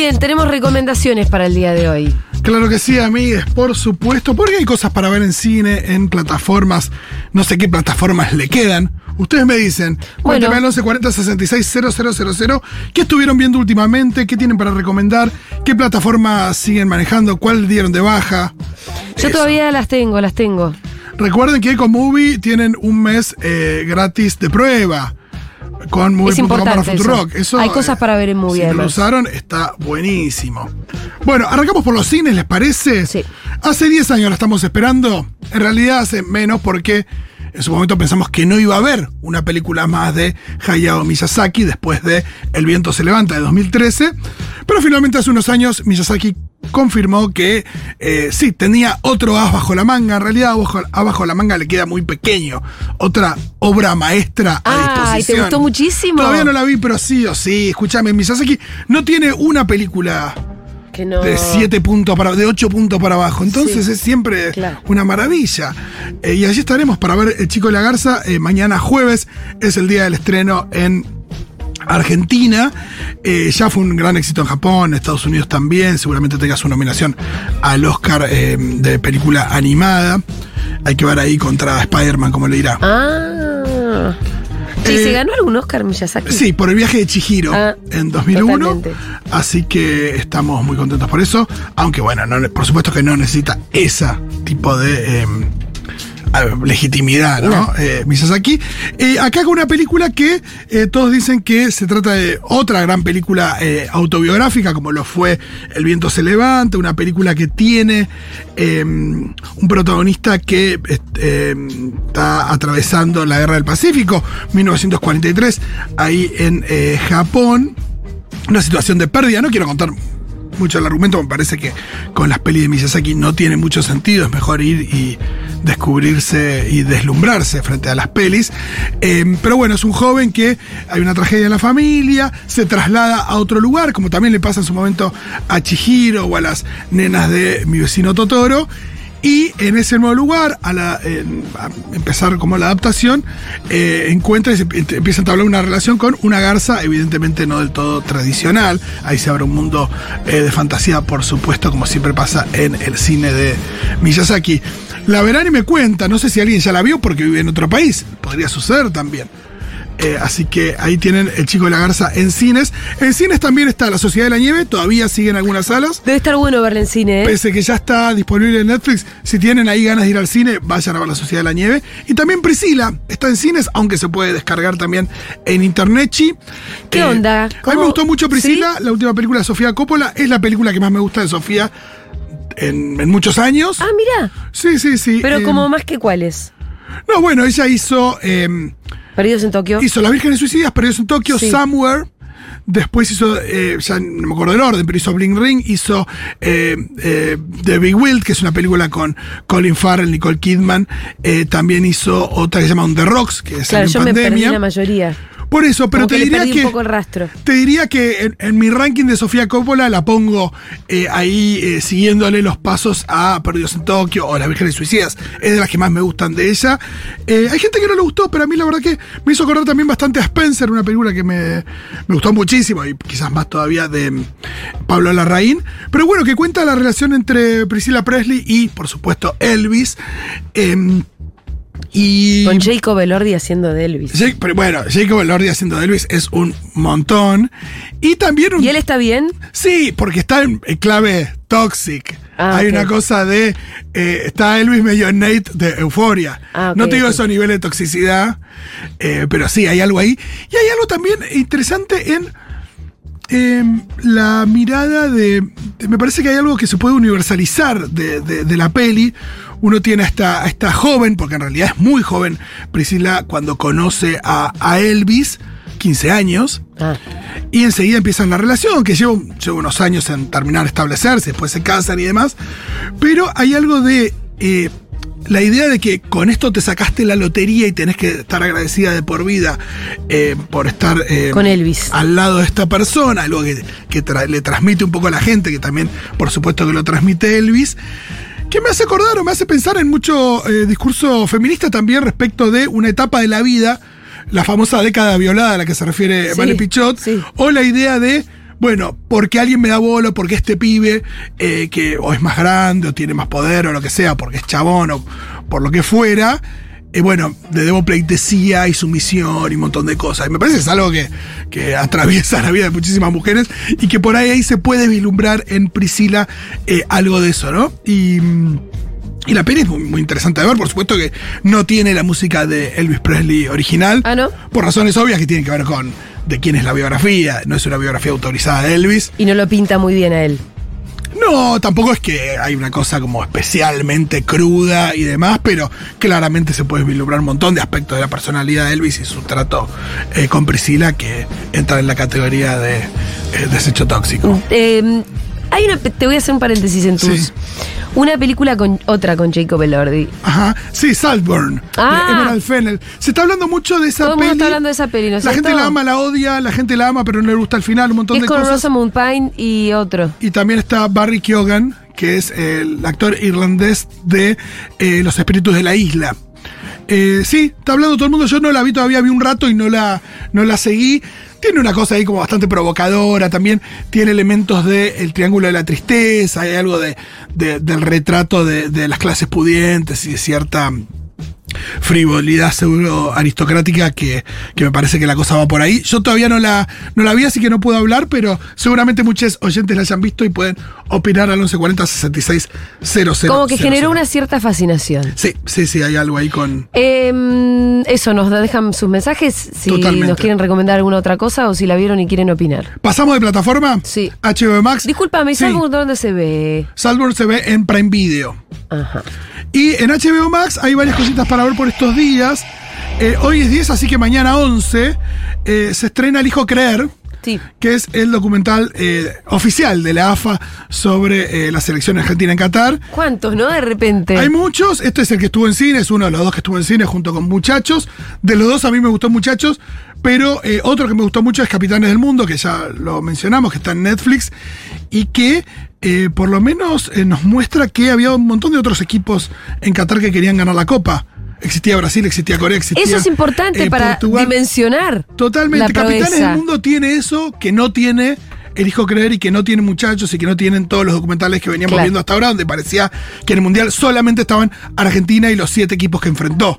Bien, tenemos recomendaciones para el día de hoy. Claro que sí, amigues, por supuesto, porque hay cosas para ver en cine, en plataformas, no sé qué plataformas le quedan. Ustedes me dicen, Bueno. al 1140 66 000, qué estuvieron viendo últimamente, qué tienen para recomendar, qué plataformas siguen manejando, cuál dieron de baja. Yo Eso. todavía las tengo, las tengo. Recuerden que con Movie tienen un mes eh, gratis de prueba. Con Movie.com para importante eso. Futurock. Eso, Hay cosas para ver en Movie, Si lo usaron, está buenísimo. Bueno, arrancamos por los cines, ¿les parece? Sí. Hace 10 años la estamos esperando. En realidad hace menos porque en su momento pensamos que no iba a haber una película más de Hayao Miyazaki después de El viento se levanta de 2013. Pero finalmente hace unos años Miyazaki confirmó que eh, sí, tenía otro as bajo la manga. En realidad, abajo, abajo la manga le queda muy pequeño. Otra obra maestra a Ah, ¿y te disposición. gustó muchísimo? Todavía no la vi, pero sí o sí. Escúchame, Miyazaki no tiene una película Que no. de 7 puntos para de 8 puntos para abajo. Entonces Sí, es siempre claro. una maravilla. Eh, y allí estaremos para ver El Chico de la Garza. Eh, mañana jueves es el día del estreno en Argentina. Eh, ya fue un gran éxito en Japón, en Estados Unidos también. Seguramente tenga su nominación al Oscar eh, de película animada. Hay que ver ahí contra Spider-Man cómo le irá. Ah. Sí, Eh, ¿se ganó algún Oscar Miyazaki? Sí, por el viaje de Chihiro Ah, en 2001. totalmente. Así que estamos muy contentos por eso. Aunque bueno, no- por supuesto que no necesita ese tipo de ver, legitimidad, ¿no? Eh, Miyazaki. Eh, acá con una película que eh, todos dicen que se trata de otra gran película eh, autobiográfica, como lo fue El viento se levanta, una película que tiene eh, un protagonista que eh, está atravesando la guerra del Pacífico, 1943, ahí en Japón. Una situación de pérdida, no quiero contar mucho el argumento, me parece que con las pelis de Miyazaki no tiene mucho sentido, es mejor ir y descubrirse y deslumbrarse frente a las pelis. Eh, pero bueno, es un joven que hay una tragedia en la familia, se traslada a otro lugar, como también le pasa en su momento a Chihiro o a las nenas de mi vecino Totoro. Y en ese nuevo lugar, a, la- empezar como la adaptación, eh, encuentra y se empieza a entablar una relación con una garza, evidentemente no del todo tradicional. Ahí se abre un mundo eh, de fantasía, por supuesto, como siempre pasa en el cine de Miyazaki. La verán y me cuenta, no sé si alguien ya la vio porque vive en otro país, podría suceder también. Eh, así que ahí tienen El Chico de la Garza en cines. En cines también está La Sociedad de la Nieve, todavía siguen algunas salas. Debe estar bueno verla en cine, ¿eh? Pese que ya está disponible en Netflix, si tienen ahí ganas de ir al cine, vayan a ver La Sociedad de la Nieve. Y también Priscila está en cines, aunque se puede descargar también en internet. chi. ¿Qué onda? A mí me gustó mucho Priscila, la última película de Sofía Coppola. Es la película que más me gusta de Sofía en, en muchos años. Ah, mira. Sí, sí, sí. Pero eh, como más que cuáles. No, bueno, ella hizo. eh, Perdidos en Tokio. Hizo Las Vírgenes Suicidas, Perdidos en Tokio, Sí. Somewhere. Después hizo, eh, ya no me acuerdo del orden, pero hizo Bling Ring, hizo eh, eh, The Big Wild, que es una película con Colin Farrell, Nicole Kidman. Eh, también hizo otra que se llama On the Rocks, que es Claro, yo me perdí pandemia. la mayoría. Por eso, pero te que diría que. un poco el rastro. Te diría que en, en mi ranking de Sofía Coppola la pongo eh, ahí eh, siguiéndole los pasos a Perdidos en Tokio o Las Vírgenes Suicidas. Es de las que más me gustan de ella. Eh, hay gente que no le gustó, pero a mí la verdad que me hizo acordar también bastante a Spencer, una película que me, me gustó muchísimo y quizás más todavía de mm, Pablo Larraín. Pero bueno, que cuenta la relación entre Priscilla Presley y, por supuesto, Elvis. Em, y Con Jacob Elordi haciendo de Elvis. Jake- pero bueno, Jacob Elordi haciendo de Elvis es un montón. Y también un. ¿Y él está bien? Sí, porque está en, en clave toxic. Ah, Hay una cosa de. eh, está Elvis medio Nate de euforia. Ah, no te digo ok. esos niveles de toxicidad, eh, pero sí, hay algo ahí. Y hay algo también interesante en. em, la mirada de, de- Me parece que hay algo que se puede universalizar de, de- de la peli. Uno tiene a esta, a esta joven, porque en realidad es muy joven, Priscila, cuando conoce a, a Elvis, 15 años. Ah, Y enseguida empiezan la relación, que lleva, lleva unos años en terminar de establecerse, después se casan y demás. Pero hay algo de eh, la idea de que con esto te sacaste la lotería y tenés que estar agradecida de por vida eh, por estar eh, Con Elvis. al lado de esta persona, algo que, que tra- le transmite un poco a la gente, que también por supuesto que lo transmite Elvis. Que me hace acordar o me hace pensar en mucho eh, discurso feminista también respecto de una etapa de la vida, la famosa década violada a la que se refiere Sí, Vale Pichot, sí. o la idea de, bueno, porque alguien me da bola, porque este pibe, eh, que o es más grande, o tiene más poder, o lo que sea, porque es chabón, o por lo que fuera, eh, bueno, le debo pleitesía y sumisión y un montón de cosas. Y me parece que es algo que, que atraviesa la vida de muchísimas mujeres y que por ahí, ahí se puede vislumbrar en Priscila eh, algo de eso, ¿no? Y. y la peli es muy, muy interesante de ver, por supuesto que no tiene la música de Elvis Presley original. Ah, ¿no? Por razones obvias que tienen que ver con de quién es la biografía. No es una biografía autorizada de Elvis. y no lo pinta muy bien a él. No, tampoco es que hay una cosa como especialmente cruda y demás, pero claramente se puede vislumbrar un montón de aspectos de la personalidad de Elvis y su trato eh, con Priscila que entra en la categoría de eh, desecho tóxico. Eh, hay una, te voy a hacer un paréntesis en tus. Sí. Una película con otra con Jacob Elordi. Ajá, sí, Saltburn, Ah. de Emerald Fennel. Se está hablando mucho de esa Todo el peli. mundo está hablando de esa peli, ¿no es La gente la ama, la odia, la gente la ama, pero no le gusta el final, un montón Es de con cosas. Rosamund Pine y otro. Y también está Barry Keoghan, que es el actor irlandés de eh, Los Espíritus de la Isla. Eh, sí, está hablando todo el mundo. Yo no la vi todavía, vi un rato y no la, no la seguí. Tiene una cosa ahí como bastante provocadora, también tiene elementos del triángulo de la tristeza, hay algo de, de- del retrato de, de las clases pudientes y de cierta frivolidad pseudo aristocrática que, que me parece que la cosa va por ahí. Yo todavía no la, no la vi, así que no puedo hablar, pero seguramente muchos oyentes la hayan visto y pueden opinar al 1140 66 Como que generó una cierta fascinación. Sí, sí, sí, hay algo ahí con... Eh, eso, nos dejan sus mensajes si Totalmente. nos quieren recomendar alguna otra cosa o si la vieron y quieren opinar. ¿Pasamos de plataforma? Sí. HBO Max. Discúlpame, ¿y Sí. Salvo dónde se ve? Saltburn se ve en Prime Video. Ajá. Y en HBO Max hay varias cositas para ver por estos días. Eh, hoy es 10, así que mañana 11 eh, se estrena El Hijo Creer. Sí. que es el documental eh, oficial de la AFA sobre eh, la selección argentina en Qatar. ¿Cuántos, no? De repente. Hay muchos, este es el que estuvo en cine, es uno de los dos que estuvo en cine junto con Muchachos. De los dos a mí me gustó Muchachos, pero eh, otro que me gustó mucho es Capitanes del Mundo, que ya lo mencionamos, que está en Netflix, y que eh, por lo menos eh, nos muestra que había un montón de otros equipos en Qatar que querían ganar la Copa. Existía Brasil, existía Corea, existía Eso es importante para Portugal. dimensionar. Totalmente. La Capitanes del Mundo tiene eso que no tiene El Hijo Creer y que no tiene muchachos y que no tienen todos los documentales que veníamos Claro. viendo hasta ahora, donde parecía que en el Mundial solamente estaban Argentina y los siete equipos que enfrentó.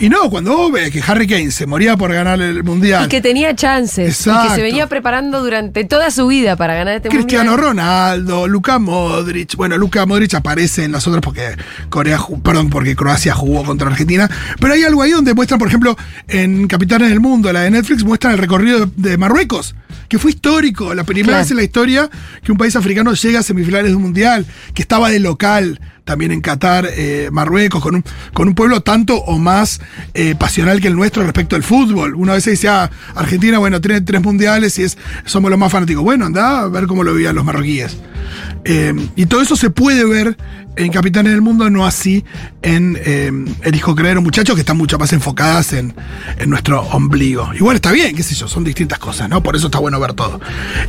Y no, cuando vos ves que Harry Kane se moría por ganar el Mundial. Y que tenía chances. Y que Exacto. se venía preparando durante toda su vida para ganar este Cristiano mundial. Ronaldo, Luka Modric. Bueno, Luka Modric aparece en las otras porque Corea, perdón, porque Croacia jugó contra Argentina. Pero hay algo ahí donde muestran, por ejemplo, en Capitanes del Mundo, la de Netflix, muestran el recorrido de Marruecos, que fue histórico. La primera Claro. vez en la historia que un país africano llega a semifinales de un mundial, que estaba de local también en Qatar, eh, Marruecos, con un, con un pueblo tanto o más eh, pasional que el nuestro respecto al fútbol. Una vez se dice, ah, Argentina, bueno, tiene tres mundiales y es, somos los más fanáticos. Bueno, anda a ver cómo lo vivían los marroquíes. Eh, y todo eso se puede ver en Capitanes del Mundo, no así en eh, El Hijo Creer, muchachos que están mucho más enfocadas en, en nuestro ombligo. Igual está bien, qué sé yo, son distintas cosas, ¿no? Por eso está bueno ver todo.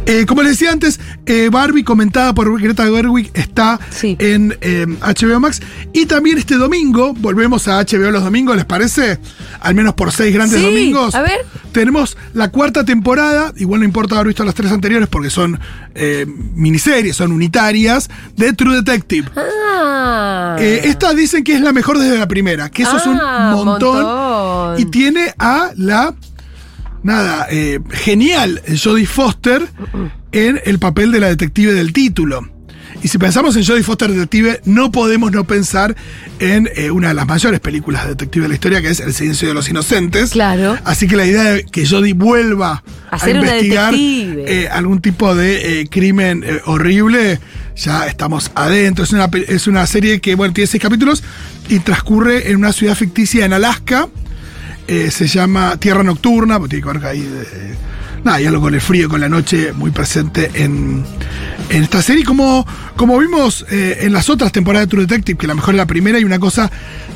Eh, como les decía antes, eh, Barbie, comentada por Greta Gerwig, está Sí. en eh, HBO Max. Y también este domingo, volvemos a HBO los domingos, ¿les parece? Al menos por seis grandes Sí, domingos. a ver. Tenemos la cuarta temporada, igual no importa haber visto las tres anteriores porque son eh, miniseries, son unitarias, de True Detective. Ah. Eh, esta dicen que es la mejor desde la primera, que eso es Ah, un montón. montón. Y tiene a la, nada, eh, genial Jodie Foster en el papel de la detective del título. Y si pensamos en Jodie Foster detective, no podemos no pensar en eh, una de las mayores películas de detective de la historia, que es El silencio de los inocentes. Claro. Así que la idea de que Jodie vuelva A investigar eh, algún tipo de crimen horrible, ya estamos adentro. Es una, es una serie que, bueno, tiene seis capítulos y transcurre en una ciudad ficticia en Alaska. Eh, se llama Tierra Nocturna, porque tiene que ver ahí de- nada, y algo con el frío, con la noche, muy presente en, en esta serie. Como, como vimos eh, en las otras temporadas de True Detective, que la mejor es la primera, y una cosa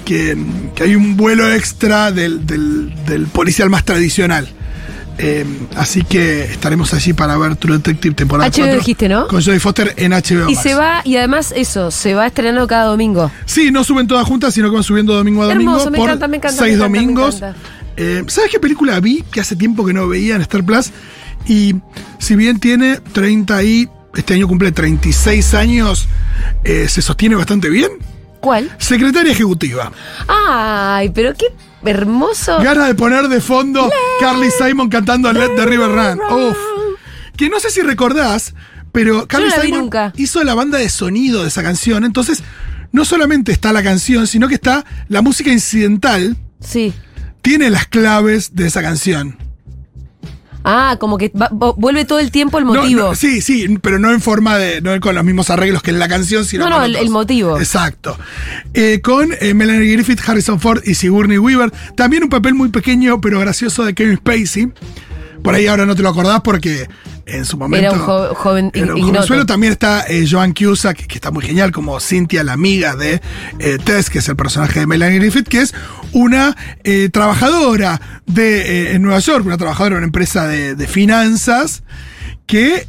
que, que hay un vuelo extra del- del policial más tradicional. Eh, así que estaremos allí para ver True Detective temporada HBO 4 dijiste, ¿no? Con Jodie Foster en HBO. Y Max. se va, y además eso, se va estrenando cada domingo. Sí, no suben todas juntas, sino que van subiendo domingo a domingo. Hermoso, me por encanta, me encanta, Seis me encanta, domingos. Eh, ¿Sabes qué película vi que hace tiempo que no veía en Star Plus? Y si bien tiene 30 y. Este año cumple 36 años, eh, se sostiene bastante bien. ¿Cuál? Secretaria Ejecutiva. Ay, pero qué hermoso. Gana de poner de fondo Carly Simon cantando Let the River Run. Uf. Que no sé si recordás, pero Carly Simon nunca. hizo la banda de sonido de esa canción. Entonces, no solamente está la canción, sino que está la música incidental, Sí. tiene las claves de esa canción. Ah, como que va- vuelve todo el tiempo el motivo. no, sí, sí, pero no en forma de. no con los mismos arreglos que en la canción, sino No, no, el motivo. Exacto. Eh, con eh, Melanie Griffith, Harrison Ford y Sigourney Weaver. También un papel muy pequeño, pero gracioso de Kevin Spacey. Por ahí ahora no te lo acordás porque en su momento. Era un jo- joven era un jovenzuelo. También está eh, Joan Cusack, que, está muy genial, como Cynthia, la amiga de eh, Tess, que es el personaje de Melanie Griffith, que es una eh, trabajadora de, eh, en Nueva York, una trabajadora de una empresa de, de finanzas, que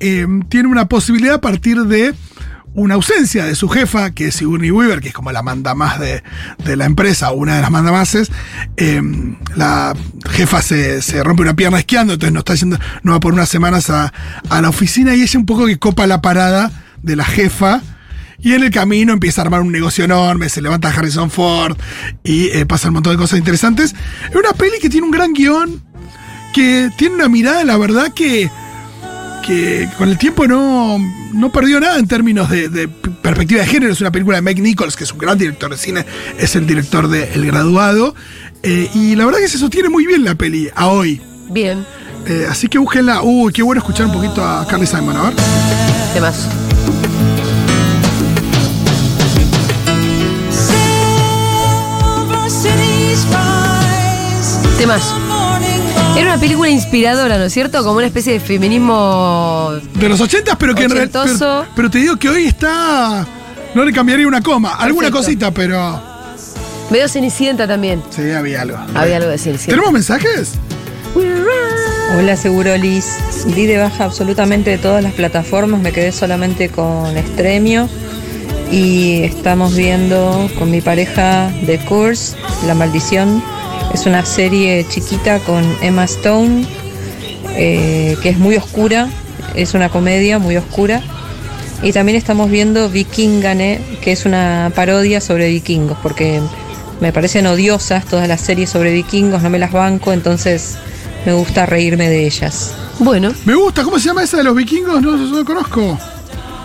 tiene una posibilidad a partir de una ausencia de su jefa, que es Sigourney Weaver, que es como la manda más de, de la empresa, o una de las mandamases. Eh, la jefa se, se rompe una pierna esquiando, entonces no está no va por unas semanas a, a la oficina y ella un poco que copa la parada de la jefa. Y en el camino empieza a armar un negocio enorme, se levanta Harrison Ford y eh, pasa un montón de cosas interesantes. Es una peli que tiene un gran guion, que tiene una mirada, la verdad, que, que con el tiempo no, no perdió nada en términos de, de perspectiva de género. Es una película de Mike Nichols, que es un gran director de cine, es el director de El Graduado. Eh, y la verdad que se sostiene muy bien la peli a hoy. Bien, Eh, así que búsquenla. Uy, qué bueno escuchar un poquito a Carly Simon, a ver. temas. Temas. Era una película inspiradora, ¿no es cierto? Como una especie de feminismo. De los 80, pero que en realidad. Ochentoso. Pero, pero te digo que hoy está. No le cambiaría una coma. Alguna cosita, pero. medio cenicienta también. Sí, había algo. Había algo de cenicienta. ¿Tenemos mensajes? Hola Segurolis, di de baja absolutamente de todas las plataformas, me quedé solamente con Estremio y estamos viendo con mi pareja The Curse, La Maldición. Es una serie chiquita con Emma Stone eh, que es muy oscura, es una comedia muy oscura. Y también estamos viendo Vikingane, que es una parodia sobre vikingos, porque me parecen odiosas todas las series sobre vikingos, no me las banco, entonces me gusta reírme de ellas. Bueno, Me gusta. ¿Cómo se llama esa de los vikingos? No, no lo conozco.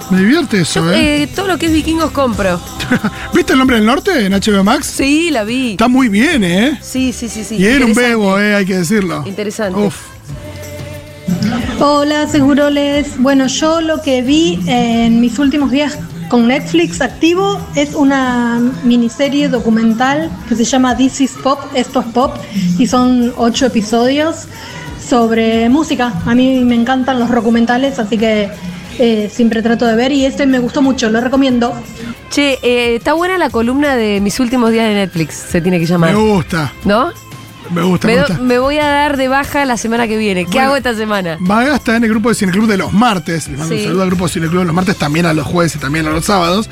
Me divierte eso, yo ¿eh? eh, todo lo que es vikingos compro. ¿Viste el nombre del norte en HBO Max? Sí, la vi. Está muy bien, ¿eh? Sí, sí, sí, sí. y era un Interesante. bebo, ¿eh? Hay que decirlo. Interesante. Uf. Hola, Seguroles. Bueno, yo lo que vi en mis últimos días con Netflix activo es una miniserie documental que se llama This is Pop, esto es pop, y son ocho episodios sobre música. A mí me encantan los documentales, así que eh, siempre trato de ver y este me gustó mucho, lo recomiendo. Che, eh, está buena la columna de mis últimos días de Netflix, se tiene que llamar. Me gusta, ¿No? Me gusta, Me, me do- gusta. me voy a dar de baja la semana que viene. ¿Qué Bueno. hago esta semana? Maga está en el grupo de Cineclub de los martes. Les mando Sí. un saludo al grupo de Cineclub de los martes, también a los jueves y también a los sábados.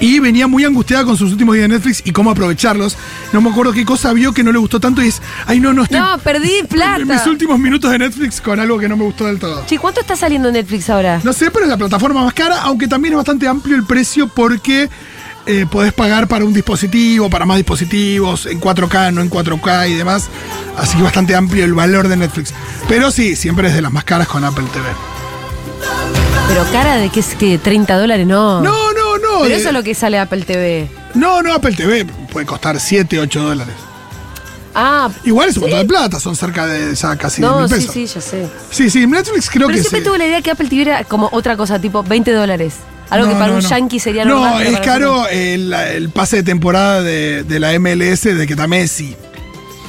Y venía muy angustiada con sus últimos días de Netflix y cómo aprovecharlos. No me acuerdo qué cosa vio que no le gustó tanto y es, ay no, no estoy No, perdí en mis plata. últimos minutos de Netflix con algo que no me gustó del todo. Che, ¿cuánto está saliendo Netflix ahora? No sé, pero es la plataforma más cara, aunque también es bastante amplio el precio porque eh, podés pagar para un dispositivo, para más dispositivos, en 4K, no en 4K y demás. Así que bastante amplio el valor de Netflix. Pero sí, siempre es de las más caras con Apple TV. Pero cara de que es que 30 dólares, no. No, no, no. Pero eso es lo que sale Apple TV. No, no, Apple TV puede costar 7, 8 dólares. Ah, Igual es un montón de plata, son cerca de ya casi 10 no, mil sí, pesos. sí, ya sé. Sí, sí, Netflix creo Pero que siempre sí. tuve la idea que Apple TV era como otra cosa, tipo 20 dólares. Algo No, que para no, un no. yankee sería No, normal. pero es caro el, el pase de temporada de, de la MLS de que está Messi.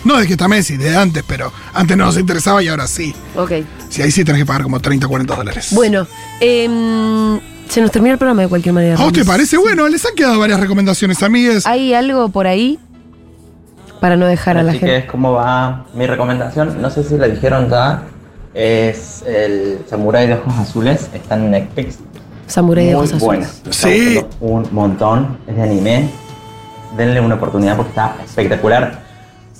No de que está Messi, de antes, pero antes no nos interesaba y ahora sí. Ok. Sí, ahí sí tenés que pagar como 30 o 40 dólares. Bueno, em, se nos termina el programa de cualquier manera. ¿A Ramis. parece? Bueno, les han quedado varias recomendaciones, amigues. ¿Hay algo por ahí para no dejar a la gente? que es como va mi recomendación. No sé si la dijeron ya. Es el Samurai de Ojos Azules. Está en Netflix. Samurai de Muy ojos buena. Sí. Un montón. Es de anime. Denle una oportunidad porque está espectacular.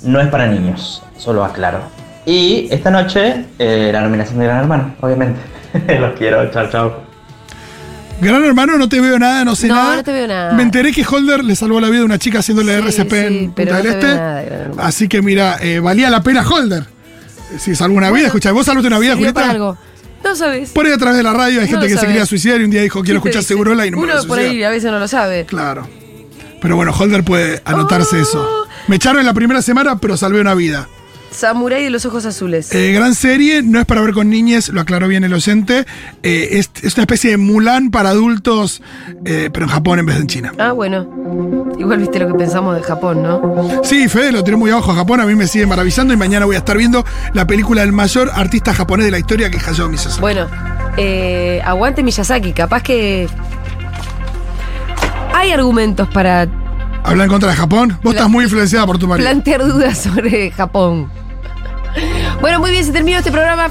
No es para niños, solo aclaro. Y esta noche, eh, la nominación de Gran Hermano, obviamente. Los quiero. Chao, chao. Gran hermano, no te veo nada, no sé No, nada. no te veo nada. Me enteré que Holder le salvó la vida a una chica haciéndole Sí, RCP sí, en Punta no del veo Este. nada. Así que mira, eh, valía la pena Holder. Si salvó una vida, escucha, vos salvaste una vida, Julieta. algo. No sabes. Por ahí a través de la radio hay No gente que se quería suicidar y un día dijo, quiero ¿Quién te escuchar? Segurola y no Uno por ahí a veces no lo sabe. Claro. Pero bueno, Holder puede anotarse Oh. eso. Me echaron en la primera semana, pero salvé una vida. Samurai de los ojos azules. Eh, gran serie, no es para ver con niñes, lo aclaró bien el oyente. Eh, es, es una especie de Mulan para adultos, eh, pero en Japón en vez de en China. Ah, bueno. Igual viste lo que pensamos de Japón, ¿no? Sí, Fede lo tiró muy abajo a Japón, a mí me sigue maravillando y mañana voy a estar viendo la película del mayor artista japonés de la historia que es Hayao Miyazaki. Bueno, eh, aguante Miyazaki. Capaz que. Hay argumentos para ¿Habla en contra de Japón? Vos Pla- estás muy influenciada por tu marido. plantear dudas sobre Japón. Bueno, muy bien, se terminó este programa.